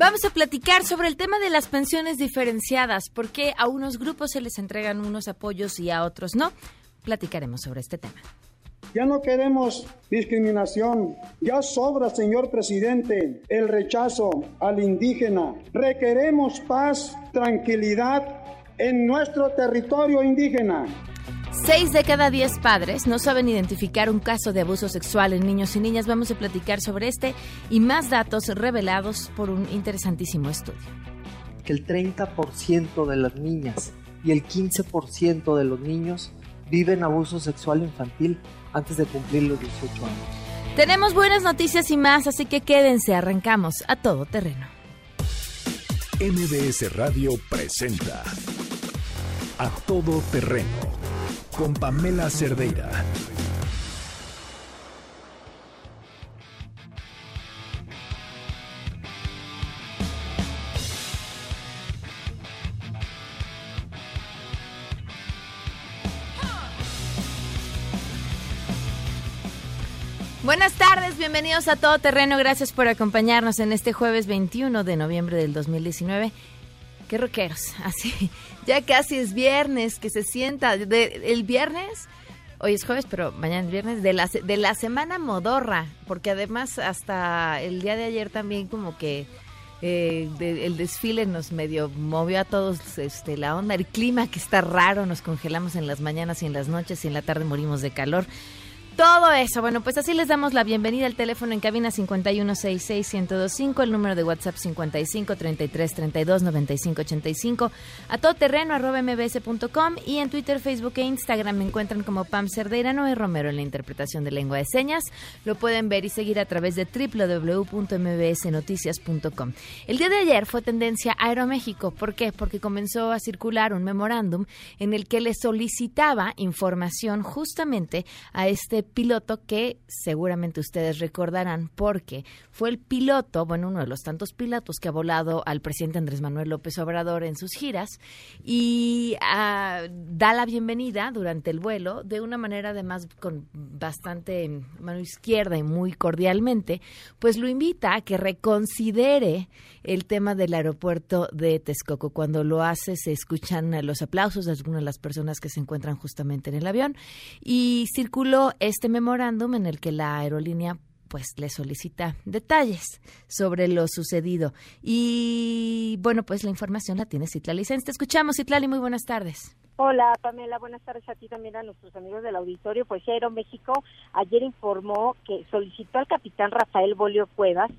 Vamos a platicar sobre el tema de las pensiones diferenciadas, porque a unos grupos se les entregan unos apoyos y a otros no. Platicaremos sobre este tema. Ya no queremos discriminación. Ya sobra, señor presidente, el rechazo al indígena. Requeremos paz, tranquilidad en nuestro territorio indígena. Seis de cada diez padres no saben identificar un caso de abuso sexual en niños y niñas. Vamos a platicar sobre este y más datos revelados por un interesantísimo estudio. Que el 30% de las niñas y el 15% de los niños viven abuso sexual infantil antes de cumplir los 18 años. Tenemos buenas noticias y más, así que quédense, arrancamos a todo terreno. MBS Radio presenta A Todo Terreno con Pamela Cerdeira. Buenas tardes, bienvenidos a Todo Terreno. Gracias por acompañarnos en este jueves 21 de noviembre del 2019. Qué rockeros, así. Ya casi es viernes, que se sienta. el viernes, hoy es jueves, pero mañana es viernes, de la, de la semana modorra, porque además hasta el día de ayer también como que eh, el desfile nos medio movió a todos este, la onda, el clima que está raro, nos congelamos en las mañanas y en las noches y en la tarde morimos de calor. Todo eso. Bueno, pues así les damos la bienvenida al teléfono en cabina 5166125, el número de WhatsApp 5533329585, a todoterreno arroba mbs.com y en Twitter, Facebook e Instagram me encuentran como Pam Cerdeira, Noé Romero en la interpretación de lengua de señas. Lo pueden ver y seguir a través de www.mbsnoticias.com. El día de ayer fue tendencia Aeroméxico. ¿Por qué? Porque comenzó a circular un memorándum en el que le solicitaba información justamente a este piloto que seguramente ustedes recordarán porque fue el piloto, bueno, uno de los tantos pilotos que ha volado al presidente Andrés Manuel López Obrador en sus giras y ah, da la bienvenida durante el vuelo de una manera además con bastante mano izquierda y muy cordialmente, pues lo invita a que reconsidere el tema del aeropuerto de Texcoco. Cuando lo hace se escuchan los aplausos de algunas de las personas que se encuentran justamente en el avión y circuló este memorándum en el que la aerolínea pues le solicita detalles sobre lo sucedido. Y bueno, pues la información la tiene Citlali Te escuchamos, Citlali, muy buenas tardes. Hola, Pamela, buenas tardes a ti también a nuestros amigos del auditorio. Pues Aeroméxico ayer informó que solicitó al capitán Rafael Bolio Cuevas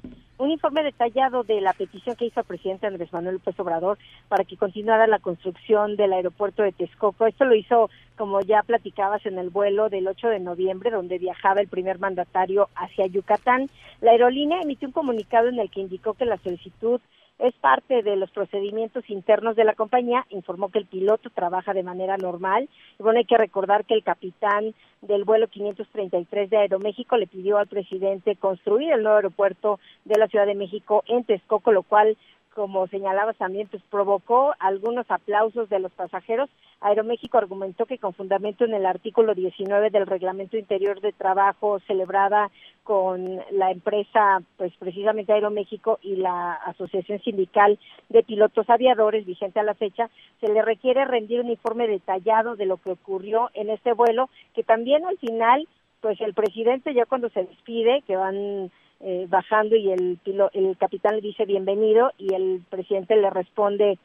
un informe detallado de la petición que hizo el presidente Andrés Manuel López Obrador para que continuara la construcción del aeropuerto de Texcoco. Esto lo hizo, como ya platicabas, en el vuelo del 8 de noviembre, donde viajaba el primer mandatario hacia Yucatán. La aerolínea emitió un comunicado en el que indicó que la solicitud es parte de los procedimientos internos de la compañía, informó que el piloto trabaja de manera normal. Y bueno, hay que recordar que el capitán del vuelo 533 de Aeroméxico le pidió al presidente construir el nuevo aeropuerto de la Ciudad de México en Texcoco, lo cual como señalabas también, pues provocó algunos aplausos de los pasajeros. Aeroméxico argumentó que con fundamento en el artículo 19 del Reglamento Interior de Trabajo celebrada con la empresa, pues precisamente Aeroméxico y la Asociación Sindical de Pilotos Aviadores, vigente a la fecha, se le requiere rendir un informe detallado de lo que ocurrió en este vuelo, que también al final, pues el presidente ya cuando se despide, que van eh, bajando y el, el capitán le dice bienvenido y el presidente le responde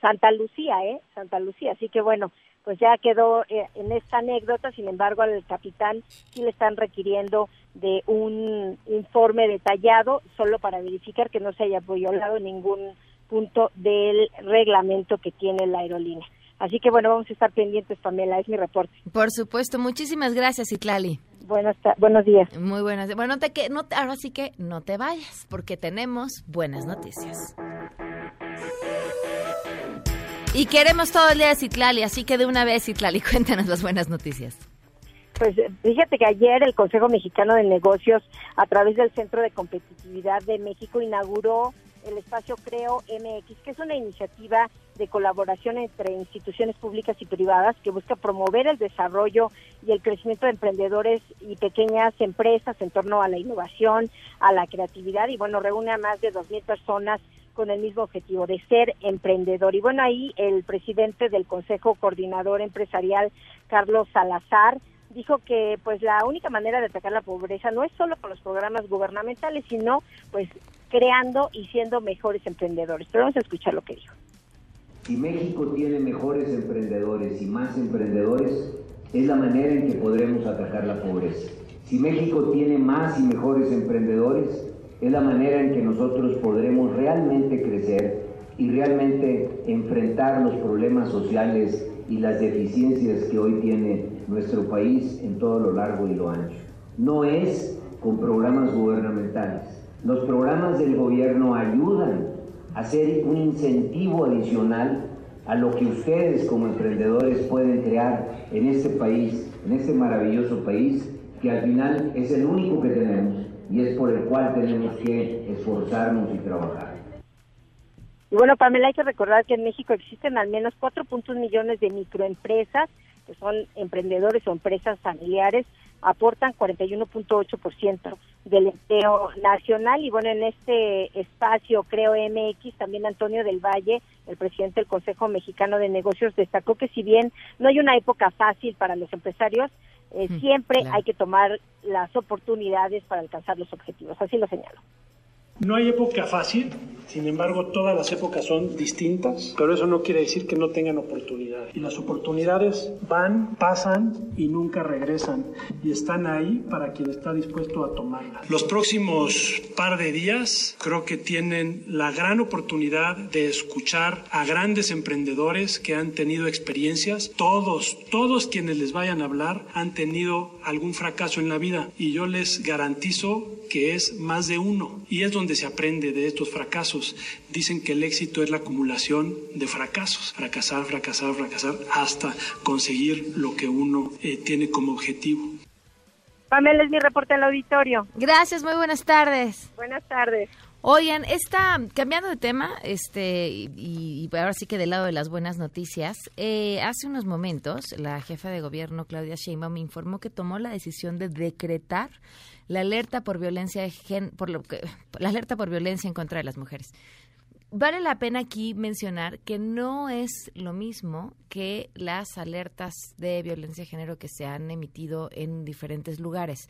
Santa Lucía, ¿eh? Santa Lucía. Así que bueno, pues ya quedó eh, en esta anécdota, sin embargo al capitán sí le están requiriendo de un informe detallado solo para verificar que no se haya violado ningún punto del reglamento que tiene la aerolínea. Así que bueno, vamos a estar pendientes, Pamela, es mi reporte. Por supuesto, muchísimas gracias, Itlali. Buenas buenos días. Muy buenas. Bueno, te, que, no, ahora sí que no te vayas, porque tenemos buenas noticias. Y queremos todo el día de Citlali, así que de una vez, Citlali, cuéntanos las buenas noticias. Pues fíjate que ayer el Consejo Mexicano de Negocios, a través del Centro de Competitividad de México, inauguró el espacio Creo MX, que es una iniciativa de colaboración entre instituciones públicas y privadas que busca promover el desarrollo y el crecimiento de emprendedores y pequeñas empresas en torno a la innovación, a la creatividad y bueno, reúne a más de 2.000 personas con el mismo objetivo de ser emprendedor. Y bueno, ahí el presidente del Consejo Coordinador Empresarial, Carlos Salazar, dijo que pues la única manera de atacar la pobreza no es solo con los programas gubernamentales, sino pues creando y siendo mejores emprendedores. Pero vamos a escuchar lo que dijo. Si México tiene mejores emprendedores y más emprendedores, es la manera en que podremos atacar la pobreza. Si México tiene más y mejores emprendedores, es la manera en que nosotros podremos realmente crecer y realmente enfrentar los problemas sociales y las deficiencias que hoy tiene nuestro país en todo lo largo y lo ancho. No es con programas gubernamentales. Los programas del gobierno ayudan a ser un incentivo adicional a lo que ustedes como emprendedores pueden crear en este país, en este maravilloso país, que al final es el único que tenemos y es por el cual tenemos que esforzarnos y trabajar. Y bueno, Pamela, hay que recordar que en México existen al menos 4.1 millones de microempresas, que son emprendedores o empresas familiares, aportan 41.8% del empleo nacional. Y bueno, en este espacio, creo MX, también Antonio del Valle, el presidente del Consejo Mexicano de Negocios, destacó que si bien no hay una época fácil para los empresarios, eh, siempre hay que tomar las oportunidades para alcanzar los objetivos. Así lo señalo. No hay época fácil, sin embargo todas las épocas son distintas, pero eso no quiere decir que no tengan oportunidades. Y las oportunidades van, pasan y nunca regresan y están ahí para quien está dispuesto a tomarlas. Los próximos par de días creo que tienen la gran oportunidad de escuchar a grandes emprendedores que han tenido experiencias. Todos, todos quienes les vayan a hablar han tenido algún fracaso en la vida y yo les garantizo que es más de uno y es donde se aprende de estos fracasos. Dicen que el éxito es la acumulación de fracasos, fracasar, fracasar, fracasar hasta conseguir lo que uno eh, tiene como objetivo. Pamela es mi reporte al auditorio. Gracias, muy buenas tardes. Buenas tardes. Oigan, está cambiando de tema, este, y, ahora sí que del lado de las buenas noticias, eh, hace unos momentos la jefa de gobierno Claudia Sheinbaum me informó que tomó la decisión de decretar la alerta por violencia gen, por lo que, la alerta por violencia en contra de las mujeres. Vale la pena aquí mencionar que no es lo mismo que las alertas de violencia de género que se han emitido en diferentes lugares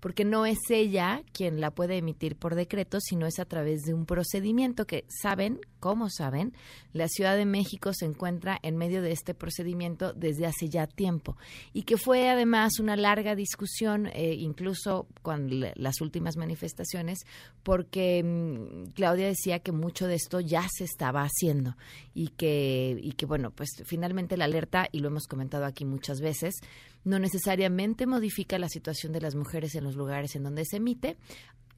porque no es ella quien la puede emitir por decreto, sino es a través de un procedimiento que saben, como saben, la Ciudad de México se encuentra en medio de este procedimiento desde hace ya tiempo. Y que fue además una larga discusión, eh, incluso con las últimas manifestaciones, porque mm, Claudia decía que mucho de esto ya se estaba haciendo y que, y que bueno, pues finalmente la alerta, y lo hemos comentado aquí muchas veces, no necesariamente modifica la situación de las mujeres en los lugares en donde se emite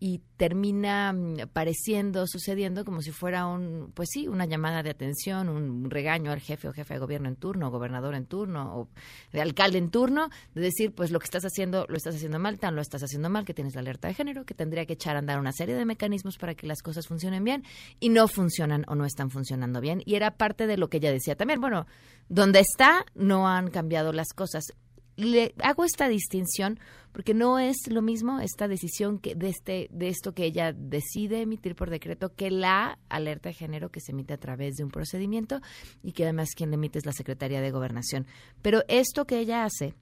y termina mm, pareciendo, sucediendo como si fuera un, pues sí, una llamada de atención, un regaño al jefe o jefe de gobierno en turno, gobernador en turno, o de alcalde en turno, de decir, pues lo que estás haciendo, lo estás haciendo mal, tan lo estás haciendo mal, que tienes la alerta de género, que tendría que echar a andar una serie de mecanismos para que las cosas funcionen bien, y no funcionan o no están funcionando bien. Y era parte de lo que ella decía también, bueno, donde está, no han cambiado las cosas le hago esta distinción porque no es lo mismo esta decisión que de este de esto que ella decide emitir por decreto que la alerta de género que se emite a través de un procedimiento y que además quien emite es la Secretaría de Gobernación. Pero esto que ella hace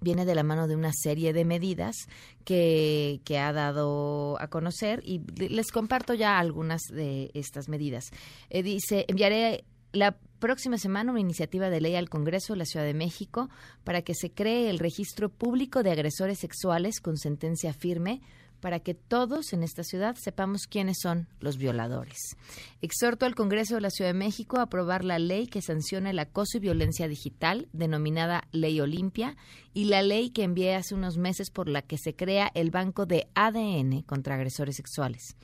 viene de la mano de una serie de medidas que, que, ha dado a conocer y les comparto ya algunas de estas medidas. Eh, dice, enviaré la próxima semana una iniciativa de ley al Congreso de la Ciudad de México para que se cree el registro público de agresores sexuales con sentencia firme para que todos en esta ciudad sepamos quiénes son los violadores. Exhorto al Congreso de la Ciudad de México a aprobar la ley que sanciona el acoso y violencia digital, denominada Ley Olimpia, y la ley que envié hace unos meses por la que se crea el Banco de ADN contra agresores sexuales.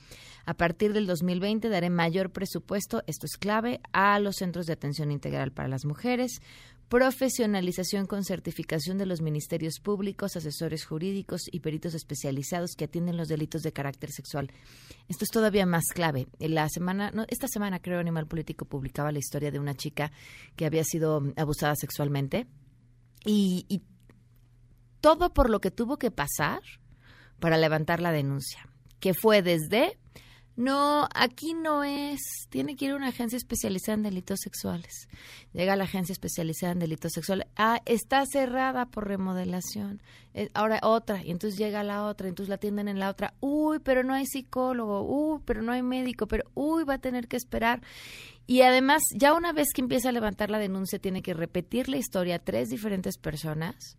A partir del 2020 daré mayor presupuesto, esto es clave, a los centros de atención integral para las mujeres, profesionalización con certificación de los ministerios públicos, asesores jurídicos y peritos especializados que atienden los delitos de carácter sexual. Esto es todavía más clave. La semana, no, esta semana creo Animal Político publicaba la historia de una chica que había sido abusada sexualmente y, y todo por lo que tuvo que pasar para levantar la denuncia, que fue desde no, aquí no es. Tiene que ir a una agencia especializada en delitos sexuales. Llega a la agencia especializada en delitos sexuales. Ah, está cerrada por remodelación. Eh, ahora otra. Y entonces llega la otra. Entonces la atienden en la otra. Uy, pero no hay psicólogo. Uy, pero no hay médico. Pero uy, va a tener que esperar. Y además, ya una vez que empieza a levantar la denuncia, tiene que repetir la historia a tres diferentes personas.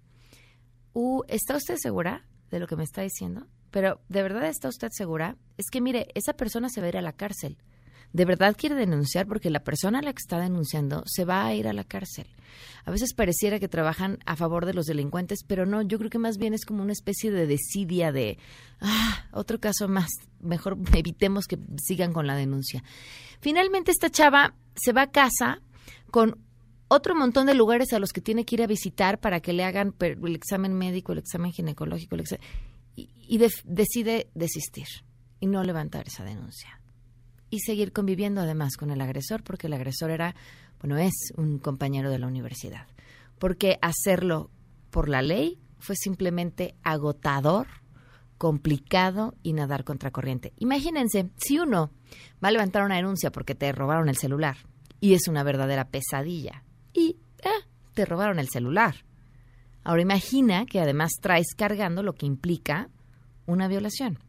Uh, ¿Está usted segura de lo que me está diciendo? Pero ¿de verdad está usted segura? Es que mire, esa persona se va a ir a la cárcel. ¿De verdad quiere denunciar? Porque la persona a la que está denunciando se va a ir a la cárcel. A veces pareciera que trabajan a favor de los delincuentes, pero no, yo creo que más bien es como una especie de desidia de, ah, otro caso más, mejor evitemos que sigan con la denuncia. Finalmente esta chava se va a casa con otro montón de lugares a los que tiene que ir a visitar para que le hagan el examen médico, el examen ginecológico, el examen y, decide desistir y no levantar esa denuncia. Y seguir conviviendo además con el agresor, porque el agresor era, bueno, es un compañero de la universidad. Porque hacerlo por la ley fue simplemente agotador, complicado y nadar contracorriente. Imagínense, si uno va a levantar una denuncia porque te robaron el celular y es una verdadera pesadilla y eh, te robaron el celular Ahora imagina que además traes cargando lo que implica una violación.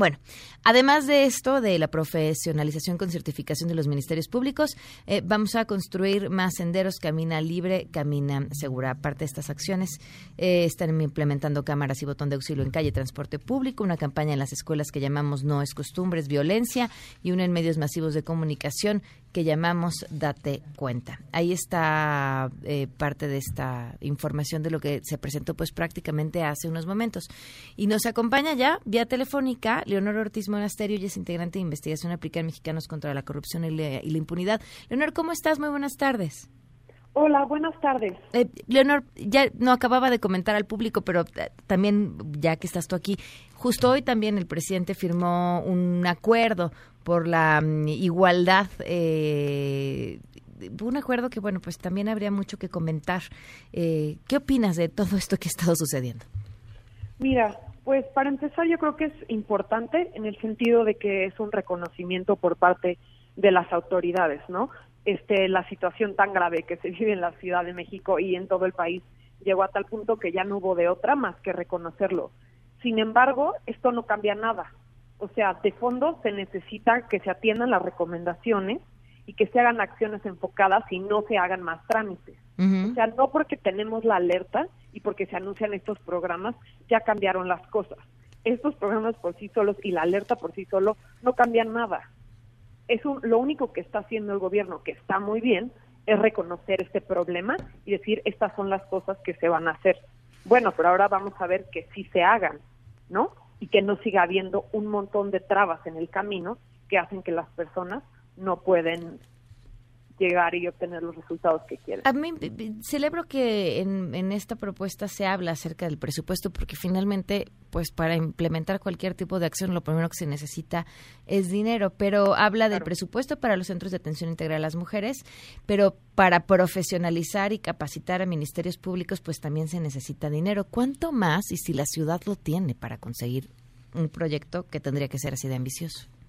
Bueno, además de esto, de la profesionalización con certificación de los ministerios públicos, eh, vamos a construir más senderos, Camina Libre, Camina Segura. Aparte de estas acciones, eh, están implementando cámaras y botón de auxilio en calle, transporte público, una campaña en las escuelas que llamamos No es costumbres, violencia y una en medios masivos de comunicación que llamamos Date Cuenta. Ahí está eh, parte de esta información de lo que se presentó pues prácticamente hace unos momentos. Y nos acompaña ya vía telefónica Leonor Ortiz Monasterio, y es integrante de investigación aplicada Mexicanos contra la corrupción y la, impunidad. Leonor, ¿cómo estás? Muy buenas tardes. Hola, buenas tardes. Eh, Leonor, ya no acababa de comentar al público, pero eh, también, ya que estás tú aquí, justo hoy también el presidente firmó un acuerdo por la mm, igualdad. Eh, un acuerdo que, bueno, pues también habría mucho que comentar. Eh, ¿Qué opinas de todo esto que ha estado sucediendo? Mira, pues para empezar yo creo que es importante en el sentido de que es un reconocimiento por parte de las autoridades, ¿no? Este, la situación tan grave que se vive en la Ciudad de México y en todo el país llegó a tal punto que ya no hubo de otra más que reconocerlo. Sin embargo, esto no cambia nada. O sea, de fondo se necesita que se atiendan las recomendaciones y que se hagan acciones enfocadas y no se hagan más trámites. O sea, no porque tenemos la alerta y porque se anuncian estos programas, ya cambiaron las cosas. Estos programas por sí solos y la alerta por sí solo no cambian nada. Es lo único que está haciendo el gobierno, que está muy bien, es reconocer este problema y decir estas son las cosas que se van a hacer. Bueno, pero ahora vamos a ver que sí se hagan, ¿no? y que no siga habiendo un montón de trabas en el camino que hacen que las personas no pueden llegar y obtener los resultados que quieren. A mí celebro que en, en, esta propuesta se habla acerca del presupuesto porque finalmente, pues para implementar cualquier tipo de acción lo primero que se necesita es dinero, pero habla del presupuesto para los centros de atención integral a las mujeres, pero para profesionalizar y capacitar a ministerios públicos pues también se necesita dinero. ¿Cuánto más y si la ciudad lo tiene para conseguir un proyecto que tendría que ser así de ambicioso?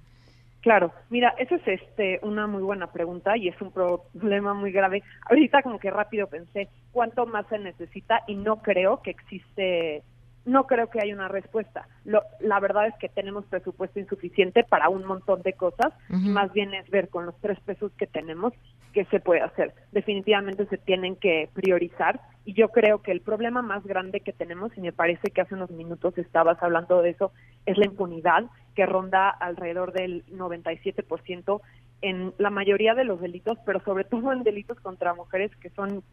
Claro, mira, esa es este una muy buena pregunta y es un problema muy grave. Ahorita como que rápido pensé cuánto más se necesita y no creo que existe, no creo que haya una respuesta. Lo, la verdad es que tenemos presupuesto insuficiente para un montón de cosas, más bien es ver con los tres pesos que tenemos qué se puede hacer. Definitivamente se tienen que priorizar Y yo creo que el problema más grande que tenemos, y me parece que hace unos minutos estabas hablando de eso, es la impunidad que ronda alrededor del 97% en la mayoría de los delitos, pero sobre todo en delitos contra mujeres que son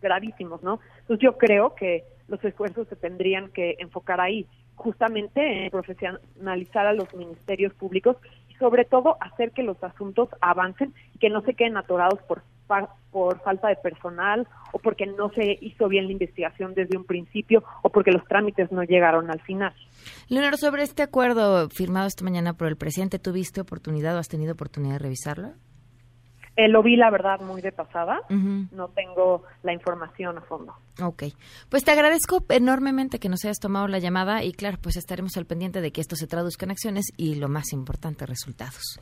gravísimos, ¿no? Entonces yo creo que los esfuerzos se tendrían que enfocar ahí, justamente en profesionalizar a los ministerios públicos y sobre todo hacer que los asuntos avancen que no se queden atorados por por falta de personal o porque no se hizo bien la investigación desde un principio o porque los trámites no llegaron al final. Leonardo, sobre este acuerdo firmado esta mañana por el presidente, ¿tuviste oportunidad o has tenido oportunidad de revisarlo? Eh, lo vi, la verdad, muy de pasada. No tengo la información a fondo. Ok. Pues te agradezco enormemente que nos hayas tomado la llamada y, claro, pues estaremos al pendiente de que esto se traduzca en acciones y, lo más importante, resultados.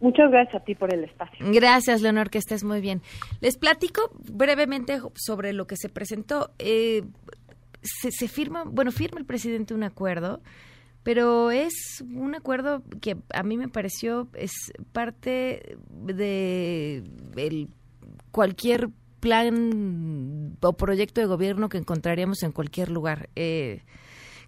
Muchas gracias a ti por el espacio. Gracias, Leonor, que estés muy bien. Les platico brevemente sobre lo que se presentó. Eh, se, se, firma, bueno, firma el presidente un acuerdo pero es un acuerdo que a mí me pareció es parte de el, cualquier plan o proyecto de gobierno que encontraríamos en cualquier lugar. Eh,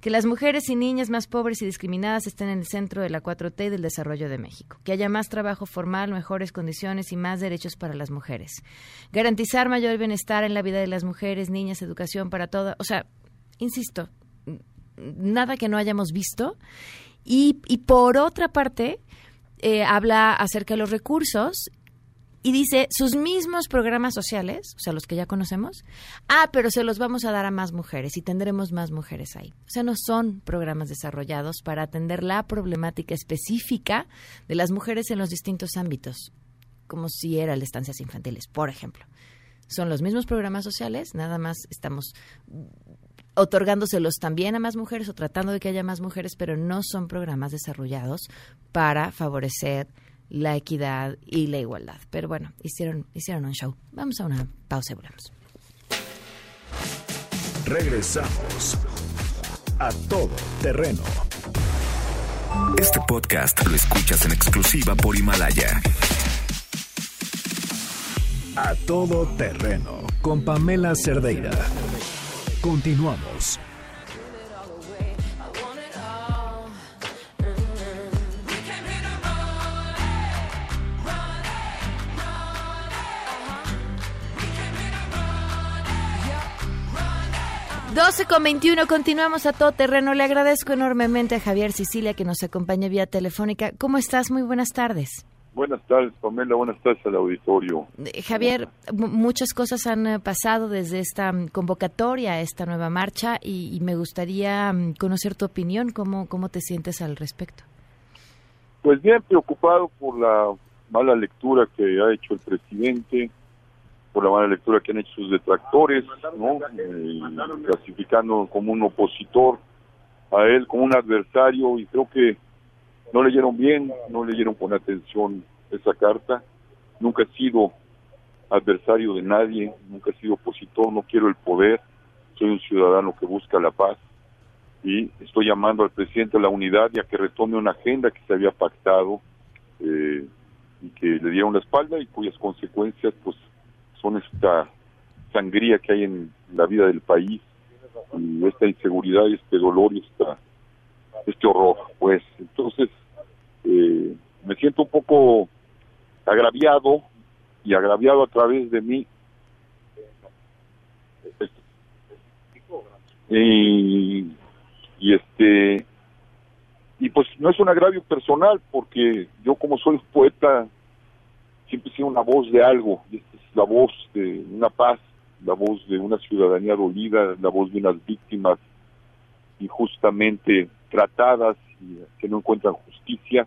que las mujeres y niñas más pobres y discriminadas estén en el centro de la 4T y del desarrollo de México, que haya más trabajo formal, mejores condiciones y más derechos para las mujeres, garantizar mayor bienestar en la vida de las mujeres, niñas, educación para todas, o sea, insisto, nada que no hayamos visto. Y, por otra parte, eh, habla acerca de los recursos y dice sus mismos programas sociales, o sea, los que ya conocemos, ah, pero se los vamos a dar a más mujeres y tendremos más mujeres ahí. O sea, no son programas desarrollados para atender la problemática específica de las mujeres en los distintos ámbitos, como si eran las estancias infantiles, por ejemplo. Son los mismos programas sociales, nada más estamos otorgándoselos también a más mujeres o tratando de que haya más mujeres, pero no son programas desarrollados para favorecer la equidad y la igualdad. Pero bueno, hicieron, hicieron un show. Vamos a una pausa y volvemos. Regresamos a todo terreno. Este podcast lo escuchas en exclusiva por Himalaya. A todo terreno con Pamela Cerdeira. Continuamos. 12 con 21, continuamos a todo terreno. Le agradezco enormemente a Javier Sicilia que nos acompaña vía telefónica. ¿Cómo estás? Muy buenas tardes. Buenas tardes, Pamela. Buenas tardes al auditorio. Eh, Javier, muchas cosas han eh, pasado desde esta mm, convocatoria, esta nueva marcha, y, me gustaría mm, conocer tu opinión. ¿Cómo, ¿Cómo te sientes al respecto? Pues bien preocupado por la mala lectura que ha hecho el presidente, por la mala lectura que han hecho sus detractores, ¿no? Eh, clasificando como un opositor a él, como un adversario, y creo que no leyeron bien, no leyeron con atención esa carta. Nunca he sido adversario de nadie, nunca he sido opositor, no quiero el poder, soy un ciudadano que busca la paz y estoy llamando al presidente a la unidad y a que retome una agenda que se había pactado eh, y que le dieron la espalda y cuyas consecuencias pues son esta sangría que hay en la vida del país y esta inseguridad y este dolor y esta este horror pues entonces eh, me siento un poco agraviado y agraviado a través de mí. Y, y este y pues no es un agravio personal porque yo como soy poeta siempre sido una voz de algo es la voz de una paz la voz de una ciudadanía dolida la voz de unas víctimas injustamente tratadas y que no encuentran justicia.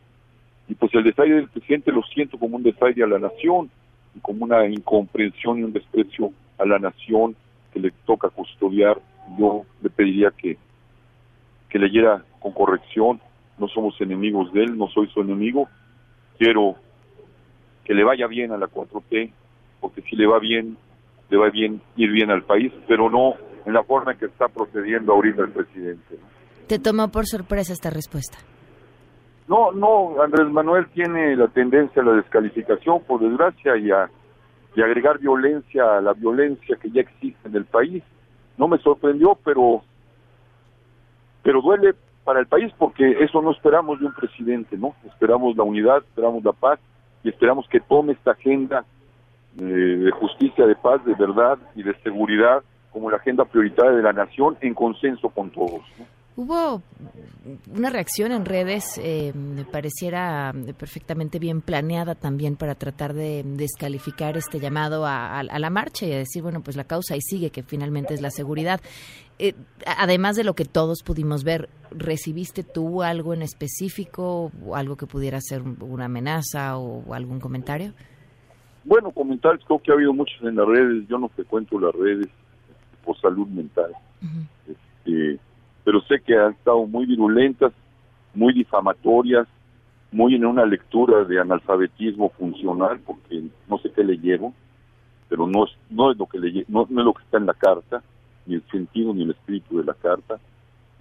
Y pues el desaire del presidente lo siento como un desaire a la nación, como una incomprensión y un desprecio a la nación que le toca custodiar. Yo le pediría que, que leyera con corrección, no somos enemigos de él, no soy su enemigo, quiero que le vaya bien a la 4T, porque si le va bien, le va bien ir bien al país, pero no en la forma en que está procediendo ahorita el presidente. ¿Te tomó por sorpresa esta respuesta? No, no, Andrés Manuel tiene la tendencia a la descalificación, por desgracia, y a, agregar violencia a la violencia que ya existe en el país. No me sorprendió, pero pero duele para el país porque eso no esperamos de un presidente, ¿no? Esperamos la unidad, esperamos la paz y esperamos que tome esta agenda eh, de justicia, de paz, de verdad y de seguridad como la agenda prioritaria de la nación en consenso con todos. Hubo una reacción en redes, eh, me pareciera perfectamente bien planeada también para tratar de descalificar este llamado a, la marcha y a decir, bueno, pues la causa ahí sigue, que finalmente es la seguridad. Eh, además de lo que todos pudimos ver, ¿recibiste tú algo en específico, o algo que pudiera ser una amenaza o, algún comentario? Bueno, comentarios creo que ha habido muchos en las redes, yo no frecuento las redes por salud mental pero sé que han estado muy virulentas, muy difamatorias, muy en una lectura de analfabetismo funcional, porque no sé qué leyeron, pero no es, no es lo que le, no, es lo que está en la carta, ni el sentido ni el espíritu de la carta,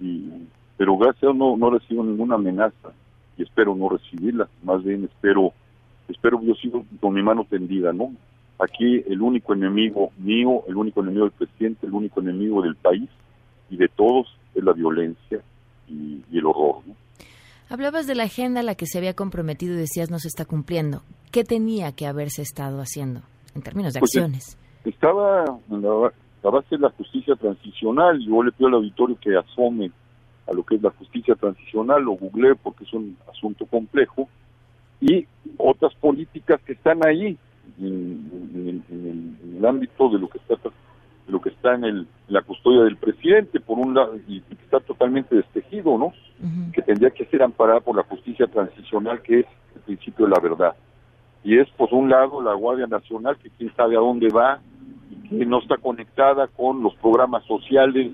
y, pero gracias a no, no recibo ninguna amenaza y espero no recibirla, más bien espero, espero yo sigo con mi mano tendida, ¿no? Aquí el único enemigo mío, el único enemigo del presidente, el único enemigo del país y de todos es la violencia y, el horror. Hablabas de la agenda a la que se había comprometido y decías no se está cumpliendo. ¿Qué tenía que haberse estado haciendo en términos de pues, acciones? estaba en la, base de la justicia transicional. Yo le pido al auditorio que asome a lo que es la justicia transicional, lo googleé porque es un asunto complejo, y otras políticas que están ahí en, en el ámbito de lo que está lo que está en, el, la custodia del presidente, por un lado, y, que está totalmente destejido, ¿no? Que tendría que ser amparada por la justicia transicional, que es el principio de la verdad. Y es, por un lado, la Guardia Nacional, que quién sabe a dónde va, y que no está conectada con los programas sociales,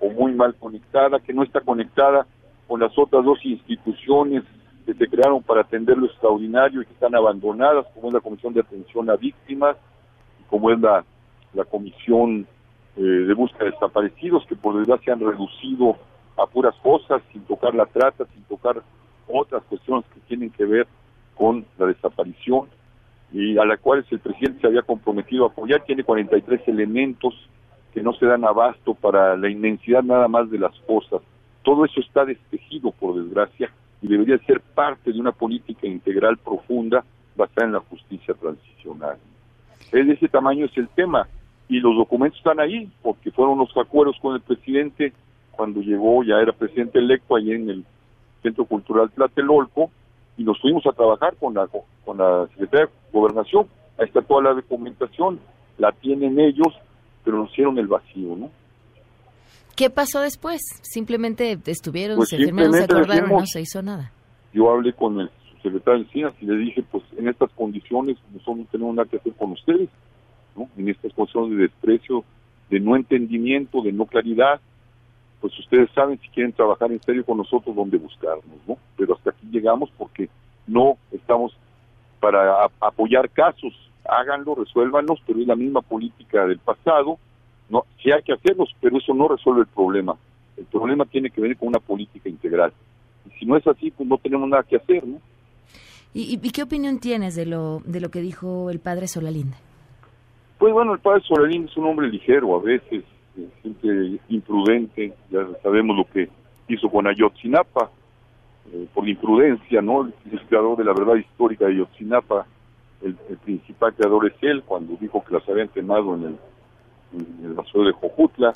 o muy mal conectada, que no está conectada con las otras dos instituciones que se crearon para atender lo extraordinario y que están abandonadas, como es la Comisión de Atención a Víctimas, como es la la Comisión eh, de Búsqueda de Desaparecidos, que por desgracia han reducido a puras cosas, sin tocar la trata, sin tocar otras cuestiones que tienen que ver con la desaparición, y a la cual el presidente se había comprometido a apoyar. Tiene 43 elementos que no se dan abasto para la inmensidad nada más de las cosas. Todo eso está destejido, por desgracia, y debería ser parte de una política integral profunda basada en la justicia transicional. Es de ese tamaño es el tema y los documentos están ahí porque fueron los acuerdos con el presidente cuando llegó, ya era presidente electo ahí en el Centro Cultural Tlatelolco y nos fuimos a trabajar con la, con la Secretaría de Gobernación. Ahí está toda la documentación, la tienen ellos, pero nos hicieron el vacío, ¿no? ¿Qué pasó después? Simplemente estuvieron, pues se firmaron, se acordaron, no se hizo nada. Yo hablé con el secretario de Encinas y le dije, pues en estas condiciones nosotros no tenemos nada que hacer con ustedes en estas condiciones de desprecio, de no entendimiento, de no claridad, pues ustedes saben si quieren trabajar en serio con nosotros dónde buscarnos, ¿no? Pero hasta aquí llegamos porque no estamos para apoyar casos, háganlo, resuélvanlos, pero es la misma política del pasado, no, sí hay que hacerlos, pero eso no resuelve el problema. El problema tiene que venir con una política integral. Y si no es así, pues no tenemos nada que hacer, ¿no? ¿Y, y qué opinión tienes de lo, de lo que dijo el padre Solalinde? Pues bueno, el padre Solalín es un hombre ligero a veces, siempre imprudente, ya sabemos lo que hizo con Ayotzinapa, eh, por la imprudencia, ¿no? El creador de la verdad histórica de Ayotzinapa, el, principal creador es él, cuando dijo que las habían quemado en el, en de Jojutla,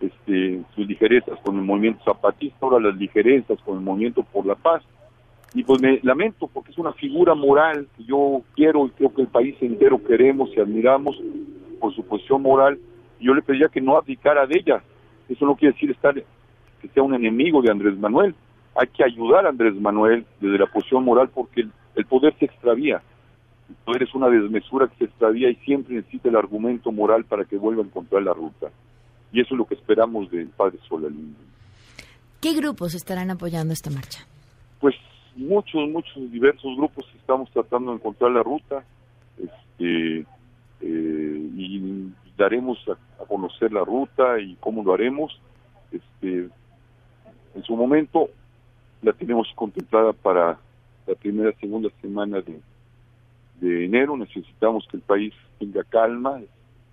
este, sus ligerezas con el movimiento zapatista, ahora las ligerezas con el movimiento por la paz, y pues me lamento porque es una figura moral que yo quiero y creo que el país entero queremos y admiramos por su posición moral. Y yo le pediría que no abdicara de ella. Eso no quiere decir estar que sea un enemigo de Andrés Manuel. Hay que ayudar a Andrés Manuel desde la posición moral porque el, poder se extravía. El poder es una desmesura que se extravía y siempre necesita el argumento moral para que vuelva a encontrar la ruta. Y eso es lo que esperamos del padre Solalín ¿Qué grupos estarán apoyando esta marcha? Pues muchos, muchos diversos grupos estamos tratando de encontrar la ruta este, eh, y daremos a, conocer la ruta y cómo lo haremos. Este, en su momento la tenemos contemplada para la primera, segunda semana de, de enero. Necesitamos que el país tenga calma.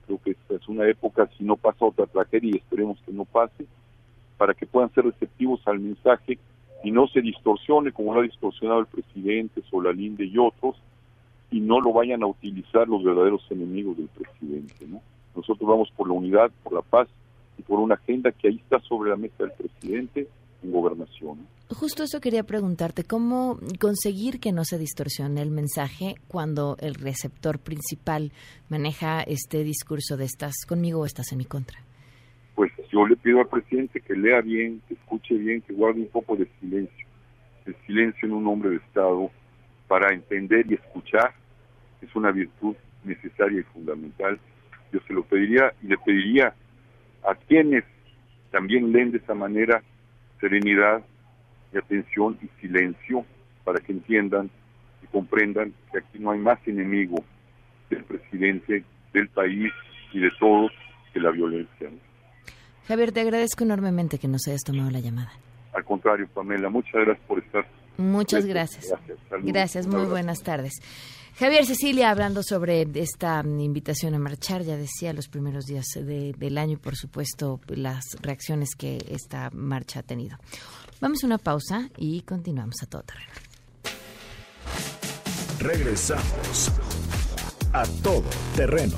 Creo que esta es una época, si no pasa otra tragedia, y esperemos que no pase, para que puedan ser receptivos al mensaje y no se distorsione como lo ha distorsionado el presidente, Solalinde y otros, y no lo vayan a utilizar los verdaderos enemigos del presidente. ¿no? Nosotros vamos por la unidad, por la paz y por una agenda que ahí está sobre la mesa del presidente en gobernación. Justo eso quería preguntarte, ¿cómo conseguir que no se distorsione el mensaje cuando el receptor principal maneja este discurso de estás conmigo o estás en mi contra? Pues yo le pido al presidente que lea bien, que escuche bien, que guarde un poco de silencio. El silencio en un hombre de Estado para entender y escuchar es una virtud necesaria y fundamental. Yo se lo pediría y le pediría a quienes también leen de esa manera serenidad y atención y silencio para que entiendan y comprendan que aquí no hay más enemigo del presidente, del país y de todos que la violencia. Javier, te agradezco enormemente que nos hayas tomado la llamada. Al contrario, Pamela, muchas gracias por estar. Muchas gracias. Gracias, muy buenas tardes. Javier Cecilia, hablando sobre esta invitación a marchar, ya decía los primeros días del año y por supuesto las reacciones que esta marcha ha tenido. Vamos a una pausa y continuamos a todo terreno. Regresamos a todo terreno.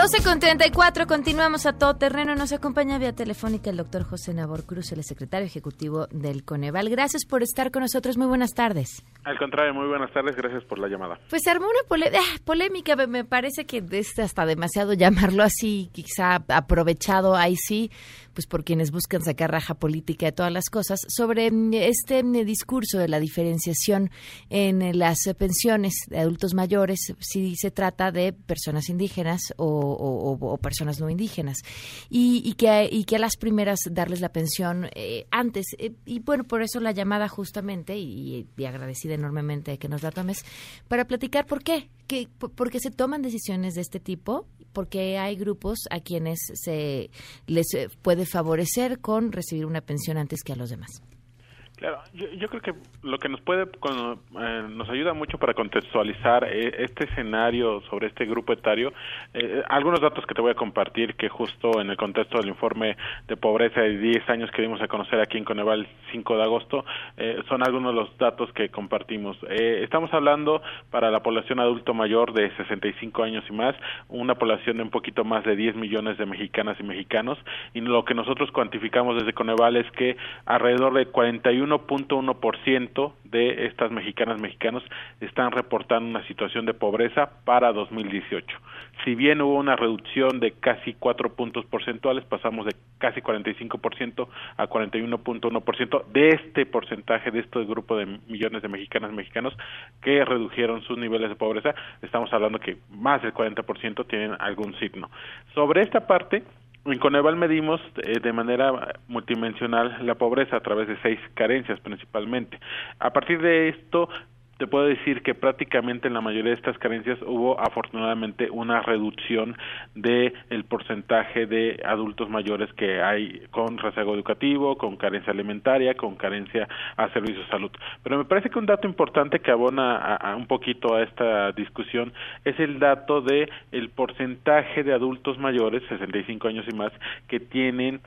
12 con 34, continuamos a todo terreno. Nos acompaña vía telefónica el doctor José Nabor Cruz, el secretario ejecutivo del Coneval. Gracias por estar con nosotros. Muy buenas tardes. Al contrario, muy buenas tardes. Gracias por la llamada. Pues armó una ah, polémica. Me parece que es hasta demasiado llamarlo así, quizá aprovechado ahí sí, pues por quienes buscan sacar raja política de todas las cosas, sobre mm, este mm, discurso de la diferenciación en las pensiones de adultos mayores, si se trata de personas indígenas o personas no indígenas y, que, y que a las primeras darles la pensión eh, antes. Eh, y bueno, por eso la llamada justamente y, agradecida enormemente que nos la tomes para platicar por qué, que, por qué se toman decisiones de este tipo, porque hay grupos a quienes se les eh, puede favorecer con recibir una pensión antes que a los demás. Claro, yo, creo que lo que nos puede, eh, nos ayuda mucho para contextualizar eh, este escenario sobre este grupo etario, eh, algunos datos que te voy a compartir que justo en el contexto del informe de pobreza de 10 años que dimos a conocer aquí en Coneval 5 de agosto, son algunos de los datos que compartimos. estamos hablando para la población adulto mayor de 65 años y más, una población de un poquito más de 10 millones de mexicanas y mexicanos, y lo que nosotros cuantificamos desde Coneval es que alrededor de 41 1.1% de estas mexicanas mexicanos están reportando una situación de pobreza para 2018. Si bien hubo una reducción de casi 4 puntos porcentuales, pasamos de casi 45% a 41.1% de este porcentaje de este grupo de millones de mexicanas mexicanos que redujeron sus niveles de pobreza, estamos hablando que más del 40% tienen algún signo. Sobre esta parte, en Coneval medimos eh, de manera multidimensional la pobreza a través de seis carencias principalmente. A partir de esto te puedo decir que prácticamente en la mayoría de estas carencias hubo afortunadamente una reducción de el porcentaje de adultos mayores que hay con rezago educativo, con carencia alimentaria, con carencia a servicios de salud. Pero me parece que un dato importante que abona a, un poquito a esta discusión es el dato de el porcentaje de adultos mayores, 65 años y más, que tienen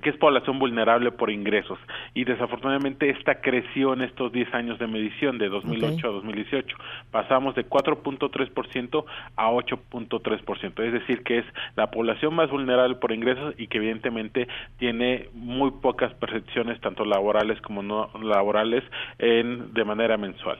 que es población vulnerable por ingresos y desafortunadamente esta creció en estos 10 años de medición de 2008 a 2018. Pasamos de 4.3% a 8.3%, es decir, que es la población más vulnerable por ingresos y que evidentemente tiene muy pocas percepciones tanto laborales como no laborales en de manera mensual.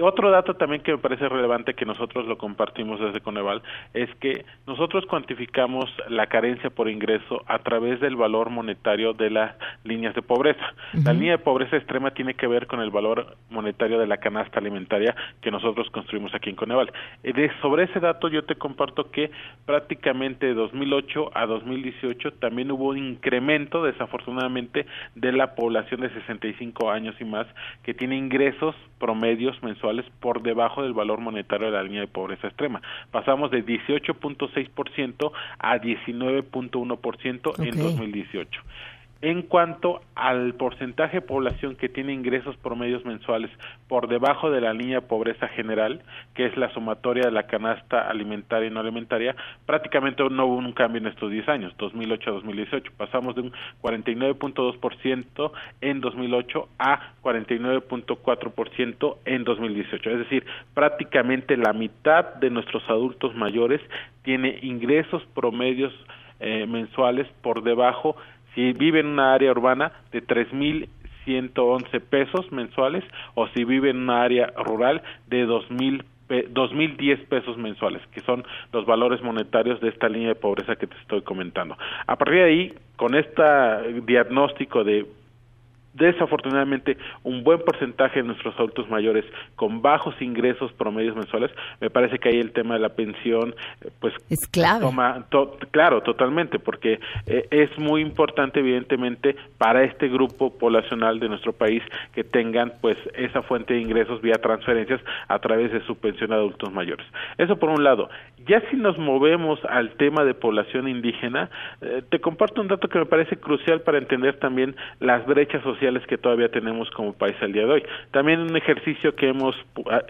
Otro dato también que me parece relevante que nosotros lo compartimos desde Coneval es que nosotros cuantificamos la carencia por ingreso a través del valor monetario de las líneas de pobreza. La línea de pobreza extrema tiene que ver con el valor monetario de la canasta alimentaria que nosotros construimos aquí en Coneval. Eh, de, sobre ese dato yo te comparto que prácticamente de 2008 a 2018 también hubo un incremento desafortunadamente de la población de 65 años y más que tiene ingresos promedios mensuales mensuales por debajo del valor monetario de la línea de pobreza extrema. Pasamos de 18.6% a 19.1% en 2018. En cuanto al porcentaje de población que tiene ingresos promedios mensuales por debajo de la línea de pobreza general, que es la sumatoria de la canasta alimentaria y no alimentaria, prácticamente no hubo un cambio en estos 10 años, 2008 a 2018. Pasamos de un 49.2% en 2008 a 49.4% en 2018. Es decir, prácticamente la mitad de nuestros adultos mayores tiene ingresos promedios eh, mensuales por debajo si vive en una área urbana de 3.111 pesos mensuales o si vive en una área rural de 2.000 2.010 pesos mensuales, que son los valores monetarios de esta línea de pobreza que te estoy comentando. A partir de ahí, con este diagnóstico de desafortunadamente un buen porcentaje de nuestros adultos mayores con bajos ingresos promedios mensuales me parece que ahí el tema de la pensión eh, pues es clave. toma claro totalmente porque eh, es muy importante evidentemente para este grupo poblacional de nuestro país que tengan pues esa fuente de ingresos vía transferencias a través de su pensión de adultos mayores. Eso por un lado. Ya si nos movemos al tema de población indígena eh, te comparto un dato que me parece crucial para entender también las brechas sociales que todavía tenemos como país al día de hoy. También un ejercicio que hemos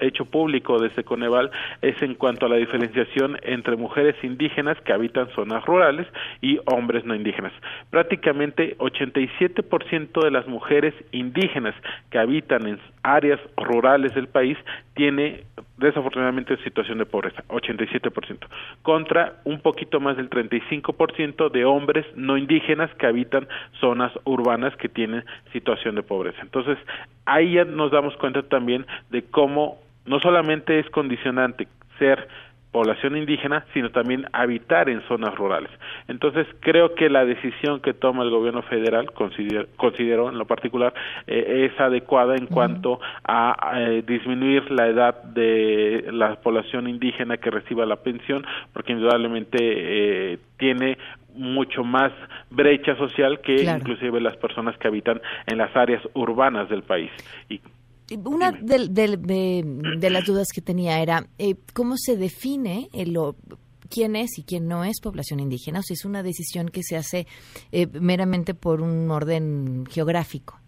hecho público desde Coneval es en cuanto a la diferenciación entre mujeres indígenas que habitan zonas rurales y hombres no indígenas. Prácticamente 87% de las mujeres indígenas que habitan en áreas rurales del país tiene desafortunadamente situación de pobreza, 87%, contra un poquito más del 35% de hombres no indígenas que habitan zonas urbanas que tienen situación de pobreza. Entonces, ahí ya nos damos cuenta también de cómo no solamente es condicionante ser población indígena, sino también habitar en zonas rurales. Entonces, creo que la decisión que toma el gobierno federal, considero, en lo particular, eh, es adecuada en cuanto a, eh, disminuir la edad de la población indígena que reciba la pensión, porque indudablemente eh, tiene mucho más brecha social que inclusive las personas que habitan en las áreas urbanas del país. Y una de, de, las dudas que tenía era eh, cómo se define el, quién es y quién no es población indígena, o si es una decisión que se hace eh, meramente por un orden geográfico.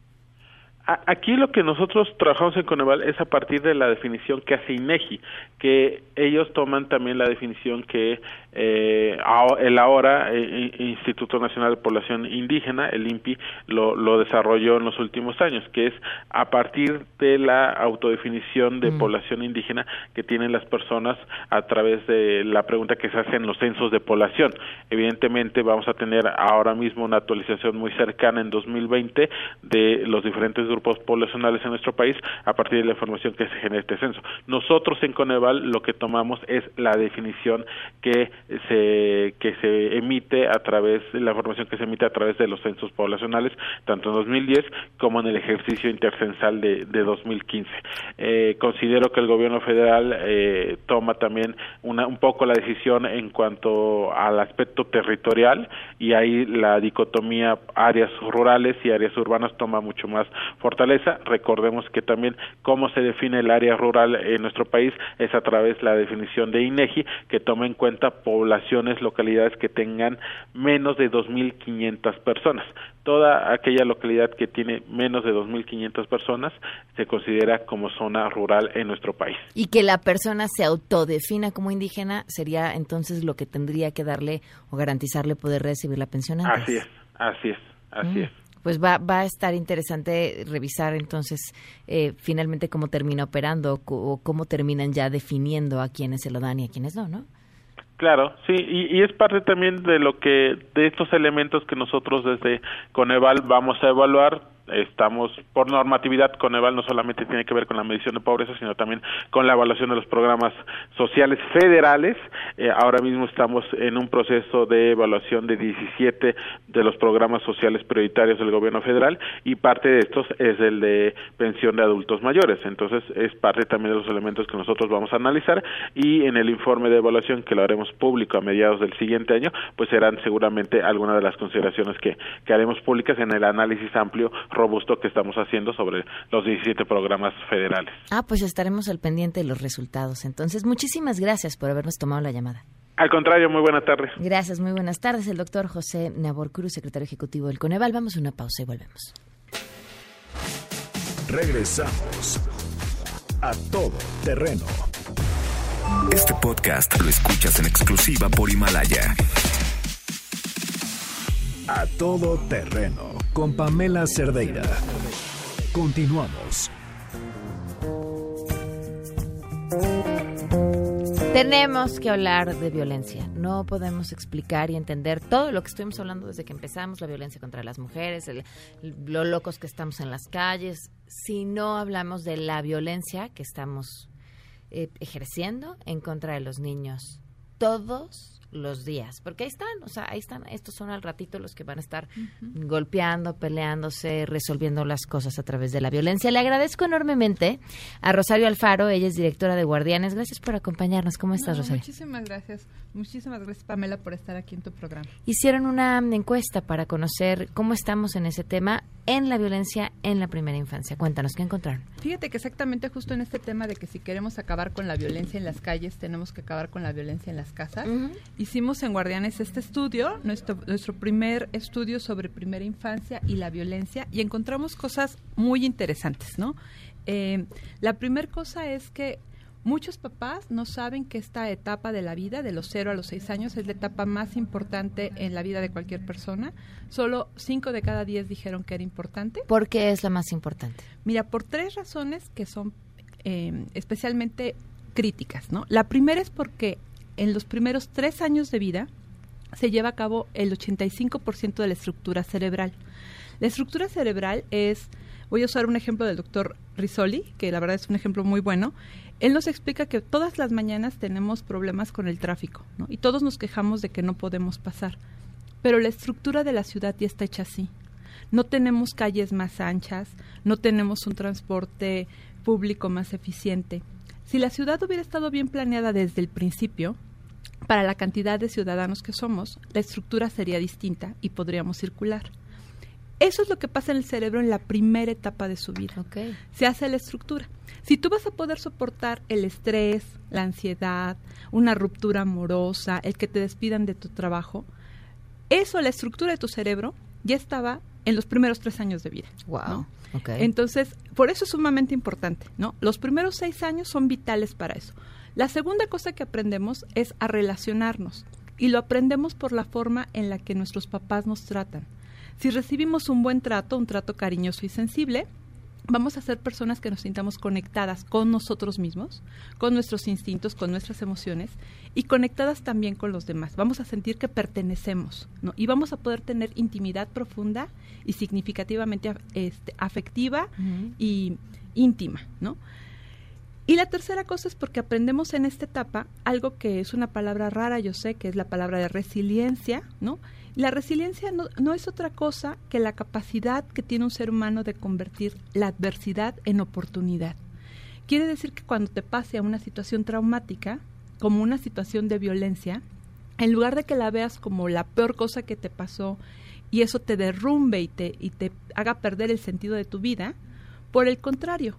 Aquí lo que nosotros trabajamos en Coneval es a partir de la definición que hace INEGI, que ellos toman también la definición que eh, el ahora eh, Instituto Nacional de Población Indígena, el INPI, lo, lo, desarrolló en los últimos años, que es a partir de la autodefinición de mm. población indígena que tienen las personas a través de la pregunta que se hace en los censos de población. Evidentemente vamos a tener ahora mismo una actualización muy cercana en 2020 de los diferentes grupos poblacionales en nuestro país a partir de la información que se genera este censo. Nosotros en Coneval lo que tomamos es la definición que se que se emite a través la información que se emite a través de los censos poblacionales tanto en 2010 como en el ejercicio intercensal de, de 2015. Eh, considero que el gobierno federal eh, toma también una, un poco la decisión en cuanto al aspecto territorial y ahí la dicotomía áreas rurales y áreas urbanas toma mucho más fortaleza. Recordemos que también cómo se define el área rural en nuestro país es a través de la definición de INEGI que toma en cuenta poblaciones, localidades que tengan menos de 2.500 personas. Toda aquella localidad que tiene menos de 2.500 personas se considera como zona rural en nuestro país. Y que la persona se autodefina como indígena sería entonces lo que tendría que darle o garantizarle poder recibir la pensión antes. Así es, así es, así mm. es pues va, va a estar interesante revisar entonces eh, finalmente cómo termina operando o cómo terminan ya definiendo a quiénes se lo dan y a quiénes no, ¿no? Claro, sí, y, y, es parte también de lo que, de estos elementos que nosotros desde Coneval vamos a evaluar, estamos por normatividad Coneval no solamente tiene que ver con la medición de pobreza sino también con la evaluación de los programas sociales federales. Eh, ahora mismo estamos en un proceso de evaluación de 17 de los programas sociales prioritarios del gobierno federal y parte de estos es el de pensión de adultos mayores. Entonces es parte también de los elementos que nosotros vamos a analizar y en el informe de evaluación que lo haremos público a mediados del siguiente año pues serán seguramente algunas de las consideraciones que, que haremos públicas en el análisis amplio robusto que estamos haciendo sobre los 17 programas federales. Ah, pues estaremos al pendiente de los resultados. Entonces, muchísimas gracias por habernos tomado la llamada. Al contrario, muy buenas tardes. Gracias, muy buenas tardes. El doctor José Nabor Cruz, secretario ejecutivo del Coneval. Vamos a una pausa y volvemos. Regresamos a todo terreno. Este podcast lo escuchas en exclusiva por Himalaya. A todo terreno con Pamela Cerdeira. Continuamos. Tenemos que hablar de violencia. No podemos explicar y entender todo lo que estuvimos hablando desde que empezamos, la violencia contra las mujeres, el, lo locos que estamos en las calles, si no hablamos de la violencia que estamos eh, ejerciendo en contra de los niños. Todos los días, porque ahí están, o sea, ahí están, estos son al ratito los que van a estar golpeando, peleándose, resolviendo las cosas a través de la violencia. Le agradezco enormemente a Rosario Alfaro, ella es directora de Guardianes. Gracias por acompañarnos. ¿Cómo estás, No, Rosario? Muchísimas gracias. Muchísimas gracias, Pamela, por estar aquí en tu programa. Hicieron una encuesta para conocer cómo estamos en ese tema en la violencia en la primera infancia. Cuéntanos, ¿qué encontraron? Fíjate que exactamente justo en este tema de que si queremos acabar con la violencia en las calles, tenemos que acabar con la violencia en las casas. Hicimos en Guardianes este estudio, nuestro, nuestro primer estudio sobre primera infancia y la violencia, y encontramos cosas muy interesantes, ¿no? Eh, la primera cosa es que muchos papás no saben que esta etapa de la vida, de los 0 a los 6 años, es la etapa más importante en la vida de cualquier persona. Solo 5 de cada 10 dijeron que era importante. ¿Por qué es la más importante? Mira, por tres razones que son eh, especialmente críticas, ¿no? La primera es porque en los primeros tres años de vida se lleva a cabo el 85% de la estructura cerebral. La estructura cerebral es, voy a usar un ejemplo del doctor Risoli, que la verdad es un ejemplo muy bueno. Él nos explica que todas las mañanas tenemos problemas con el tráfico, ¿no? Y todos nos quejamos de que no podemos pasar. Pero la estructura de la ciudad ya está hecha así. No tenemos calles más anchas, no tenemos un transporte público más eficiente. Si la ciudad hubiera estado bien planeada desde el principio, para la cantidad de ciudadanos que somos, la estructura sería distinta y podríamos circular. Eso es lo que pasa en el cerebro en la primera etapa de su vida. Se hace la estructura. Si tú vas a poder soportar el estrés, la ansiedad, una ruptura amorosa, el que te despidan de tu trabajo, eso, la estructura de tu cerebro, ya estaba en los primeros tres años de vida. Wow. Entonces, por eso es sumamente importante, ¿no? Los primeros seis años son vitales para eso. La segunda cosa que aprendemos es a relacionarnos y lo aprendemos por la forma en la que nuestros papás nos tratan. Si recibimos un buen trato, un trato cariñoso y sensible, vamos a ser personas que nos sintamos conectadas con nosotros mismos, con nuestros instintos, con nuestras emociones y conectadas también con los demás. Vamos a sentir que pertenecemos, ¿no? Y vamos a poder tener intimidad profunda y significativamente este, afectiva y íntima, ¿no? Y la tercera cosa es porque aprendemos en esta etapa algo que es una palabra rara, yo sé, que es la palabra de resiliencia, ¿no? La resiliencia no, no, es otra cosa que la capacidad que tiene un ser humano de convertir la adversidad en oportunidad. Quiere decir que cuando te pase a una situación traumática, como una situación de violencia, en lugar de que la veas como la peor cosa que te pasó y eso te derrumbe y te, y te haga perder el sentido de tu vida, por el contrario,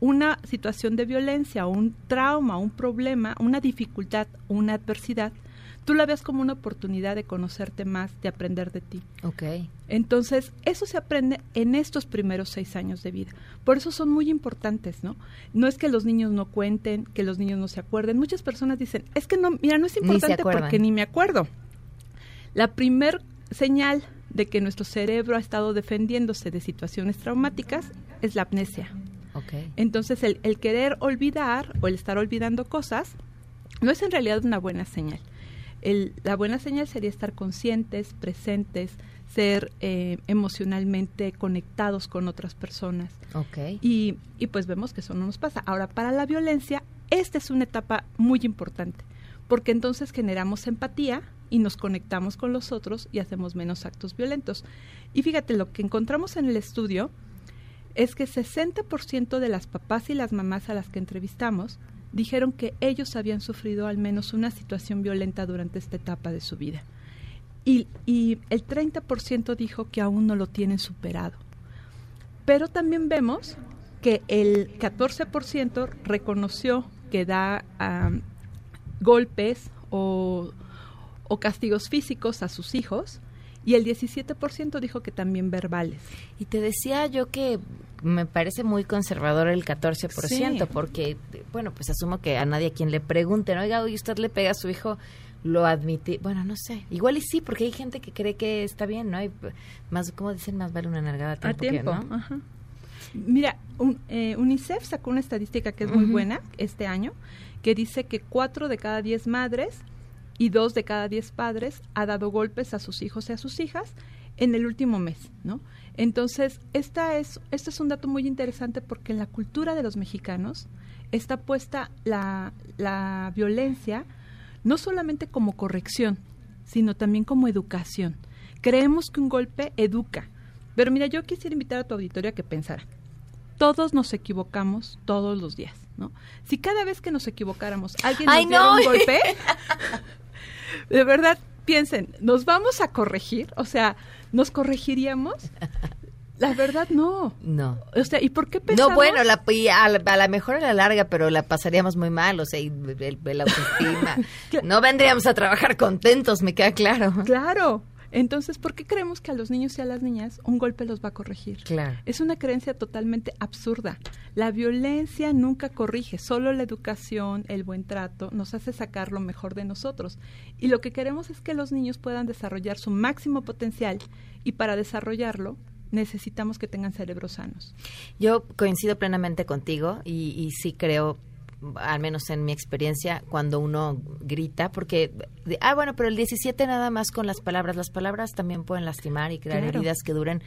una situación de violencia, un trauma, un problema, una dificultad, una adversidad, tú la ves como una oportunidad de conocerte más, de aprender de ti. Ok. Entonces, eso se aprende en estos primeros seis años de vida. Por eso son muy importantes, ¿no? No es que los niños no cuenten, que los niños no se acuerden. Muchas personas dicen, es que no, mira, no es importante porque ni me acuerdo. La primer señal de que nuestro cerebro ha estado defendiéndose de situaciones traumáticas es la amnesia. Okay. Entonces, el, el, querer olvidar o el estar olvidando cosas no es en realidad una buena señal. El, la buena señal sería estar conscientes, presentes, ser eh, emocionalmente conectados con otras personas. Okay. Y, y pues vemos que eso no nos pasa. Ahora, para la violencia, esta es una etapa muy importante, porque entonces generamos empatía y nos conectamos con los otros y hacemos menos actos violentos. Y fíjate, lo que encontramos en el estudio es que 60% de las papás y las mamás a las que entrevistamos dijeron que ellos habían sufrido al menos una situación violenta durante esta etapa de su vida. Y, y el 30% dijo que aún no lo tienen superado. Pero también vemos que el 14% reconoció que da golpes o, o castigos físicos a sus hijos y el 17% dijo que también verbales. Y te decía yo que me parece muy conservador el 14%, porque, bueno, pues asumo que a nadie a quien le pregunten, oiga, ¿y usted le pega a su hijo, lo admite. Bueno, no sé. Igual y sí, porque hay gente que cree que está bien, ¿no? Hay más, como dicen, más vale una nalgada a tiempo. Ajá. Mira, eh, UNICEF sacó una estadística que es muy buena este año, que dice que cuatro de cada diez madres y dos de cada diez padres ha dado golpes a sus hijos y a sus hijas en el último mes, ¿no? Entonces, esta es, este es un dato muy interesante porque en la cultura de los mexicanos está puesta la, la violencia no solamente como corrección, sino también como educación. Creemos que un golpe educa. Pero mira, yo quisiera invitar a tu auditorio a que pensara. Todos nos equivocamos todos los días, ¿no? Si cada vez que nos equivocáramos alguien nos diera un golpe, de verdad, piensen, ¿nos vamos a corregir? O sea, ¿nos corregiríamos? La verdad, no. No. O sea, ¿y por qué pensamos? No, bueno, la, a, la, mejor a la larga, pero la pasaríamos muy mal, o sea, y el, autoestima. no vendríamos a trabajar contentos, me queda claro. Claro. Entonces, ¿por qué creemos que a los niños y a las niñas un golpe los va a corregir? Claro. Es una creencia totalmente absurda. La violencia nunca corrige, solo la educación, el buen trato nos hace sacar lo mejor de nosotros. Y lo que queremos es que los niños puedan desarrollar su máximo potencial y para desarrollarlo necesitamos que tengan cerebros sanos. Yo coincido plenamente contigo y, sí creo al menos en mi experiencia, cuando uno grita, porque, ah, bueno, pero el 17 nada más con las palabras, las palabras también pueden lastimar y crear heridas que duren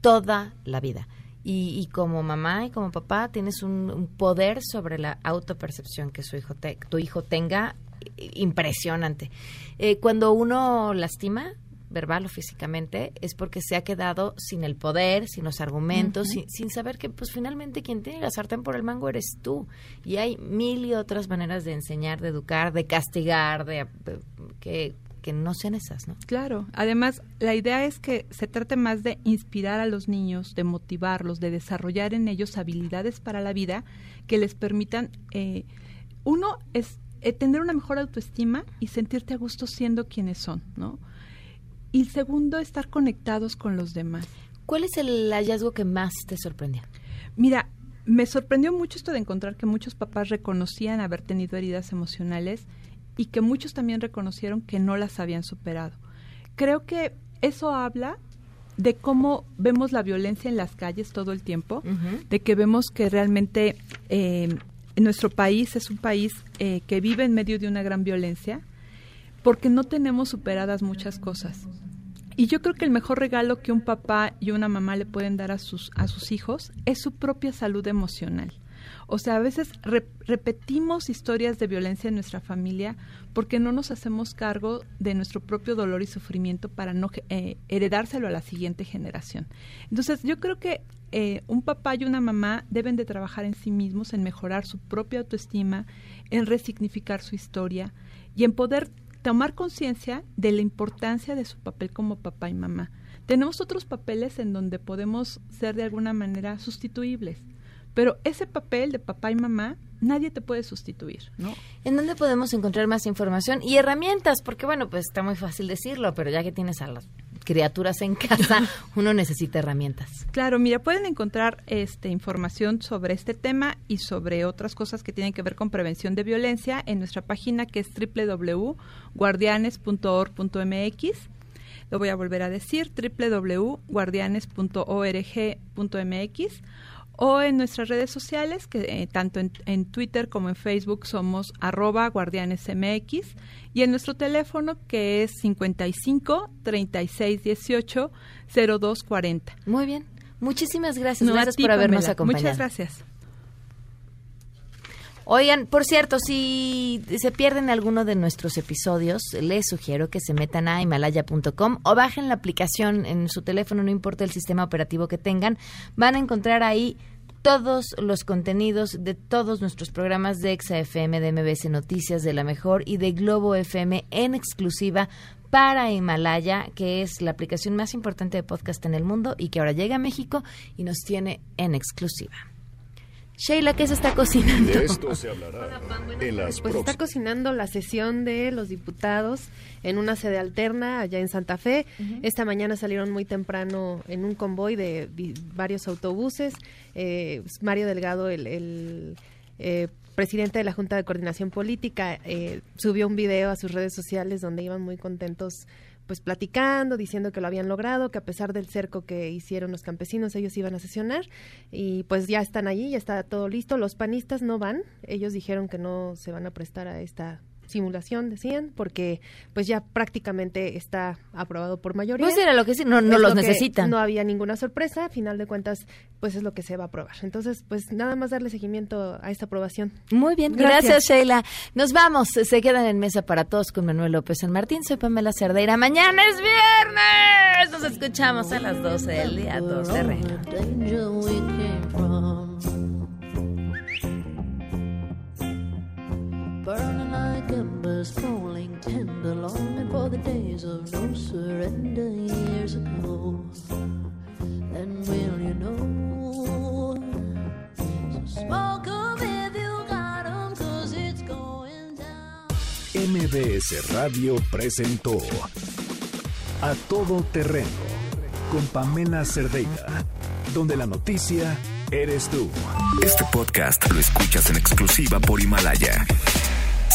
toda la vida. Y, como mamá y como papá tienes un, poder sobre la autopercepción que su hijo tu hijo tenga impresionante. Eh, cuando uno lastima, verbal o físicamente, es porque se ha quedado sin el poder, sin los argumentos, sin, saber que pues finalmente quien tiene la sartén por el mango eres tú. Y hay mil y otras maneras de enseñar, de educar, de castigar, de, que, que no sean esas, ¿no? Claro. Además, la idea es que se trate más de inspirar a los niños, de motivarlos, de desarrollar en ellos habilidades para la vida que les permitan, eh, uno es eh, tener una mejor autoestima y sentirte a gusto siendo quienes son, ¿no? Y segundo, estar conectados con los demás. ¿Cuál es el hallazgo que más te sorprendió? Mira, me sorprendió mucho esto de encontrar que muchos papás reconocían haber tenido heridas emocionales y que muchos también reconocieron que no las habían superado. Creo que eso habla de cómo vemos la violencia en las calles todo el tiempo, de que vemos que realmente eh, nuestro país es un país eh, que vive en medio de una gran violencia, porque no tenemos superadas muchas cosas. Y yo creo que el mejor regalo que un papá y una mamá le pueden dar a sus, a sus hijos es su propia salud emocional. O sea, a veces repetimos historias de violencia en nuestra familia porque no nos hacemos cargo de nuestro propio dolor y sufrimiento para no eh, heredárselo a la siguiente generación. Entonces, yo creo que eh, un papá y una mamá deben de trabajar en sí mismos, en mejorar su propia autoestima, en resignificar su historia y en poder tomar conciencia de la importancia de su papel como papá y mamá. Tenemos otros papeles en donde podemos ser de alguna manera sustituibles, pero ese papel de papá y mamá nadie te puede sustituir, ¿no? ¿En dónde podemos encontrar más información y herramientas? Porque bueno, pues está muy fácil decirlo, pero ya que tienes a las criaturas en casa, uno necesita herramientas. Claro, mira, pueden encontrar este, información sobre este tema y sobre otras cosas que tienen que ver con prevención de violencia en nuestra página que es www.guardianes.org.mx. Lo voy a volver a decir, www.guardianes.org.mx o en nuestras redes sociales, que eh, tanto en, Twitter como en Facebook somos arroba guardianesmx y en nuestro teléfono que es 55 36 18 02 40. Muy bien. Muchísimas gracias. gracias por habernos acompañado. Muchas gracias. Oigan, por cierto, si se pierden alguno de nuestros episodios, les sugiero que se metan a himalaya.com o bajen la aplicación en su teléfono, no importa el sistema operativo que tengan, van a encontrar ahí todos los contenidos de todos nuestros programas de EXA-FM, de MBS Noticias, de La Mejor y de Globo FM en exclusiva para Himalaya, que es la aplicación más importante de podcast en el mundo y que ahora llega a México y nos tiene en exclusiva. Sheila, ¿qué se está cocinando? De esto se hablará en las Pues está cocinando la sesión de los diputados en una sede alterna allá en Santa Fe. Esta mañana salieron muy temprano en un convoy de varios autobuses. Eh, Mario Delgado, el, el, eh, presidente de la Junta de Coordinación Política, eh, subió un video a sus redes sociales donde iban muy contentos pues platicando, diciendo que lo habían logrado, que a pesar del cerco que hicieron los campesinos, ellos iban a sesionar y pues ya están allí, ya está todo listo. Los panistas no van, ellos dijeron que no se van a prestar a esta simulación, decían, porque pues ya prácticamente está aprobado por mayoría. Pues era lo que sí, no, no los necesitan. No había ninguna sorpresa, a final de cuentas, pues es lo que se va a aprobar. Entonces, pues nada más darle seguimiento a esta aprobación. Muy bien, gracias, gracias Sheila. Nos vamos, se quedan en mesa para todos con Manuel López San Martín, soy Pamela Cerdeira. Mañana es viernes, nos escuchamos a las 12 del día 12. Burning like embers, falling tender, longing for the days of no surrender years ago. Then will you know? So smoke 'em if you got 'em, 'cause it's going down. MBS Radio presentó A Todo Terreno con Pamela Cerdeira, donde la noticia eres tú. Este podcast lo escuchas en exclusiva por Himalaya.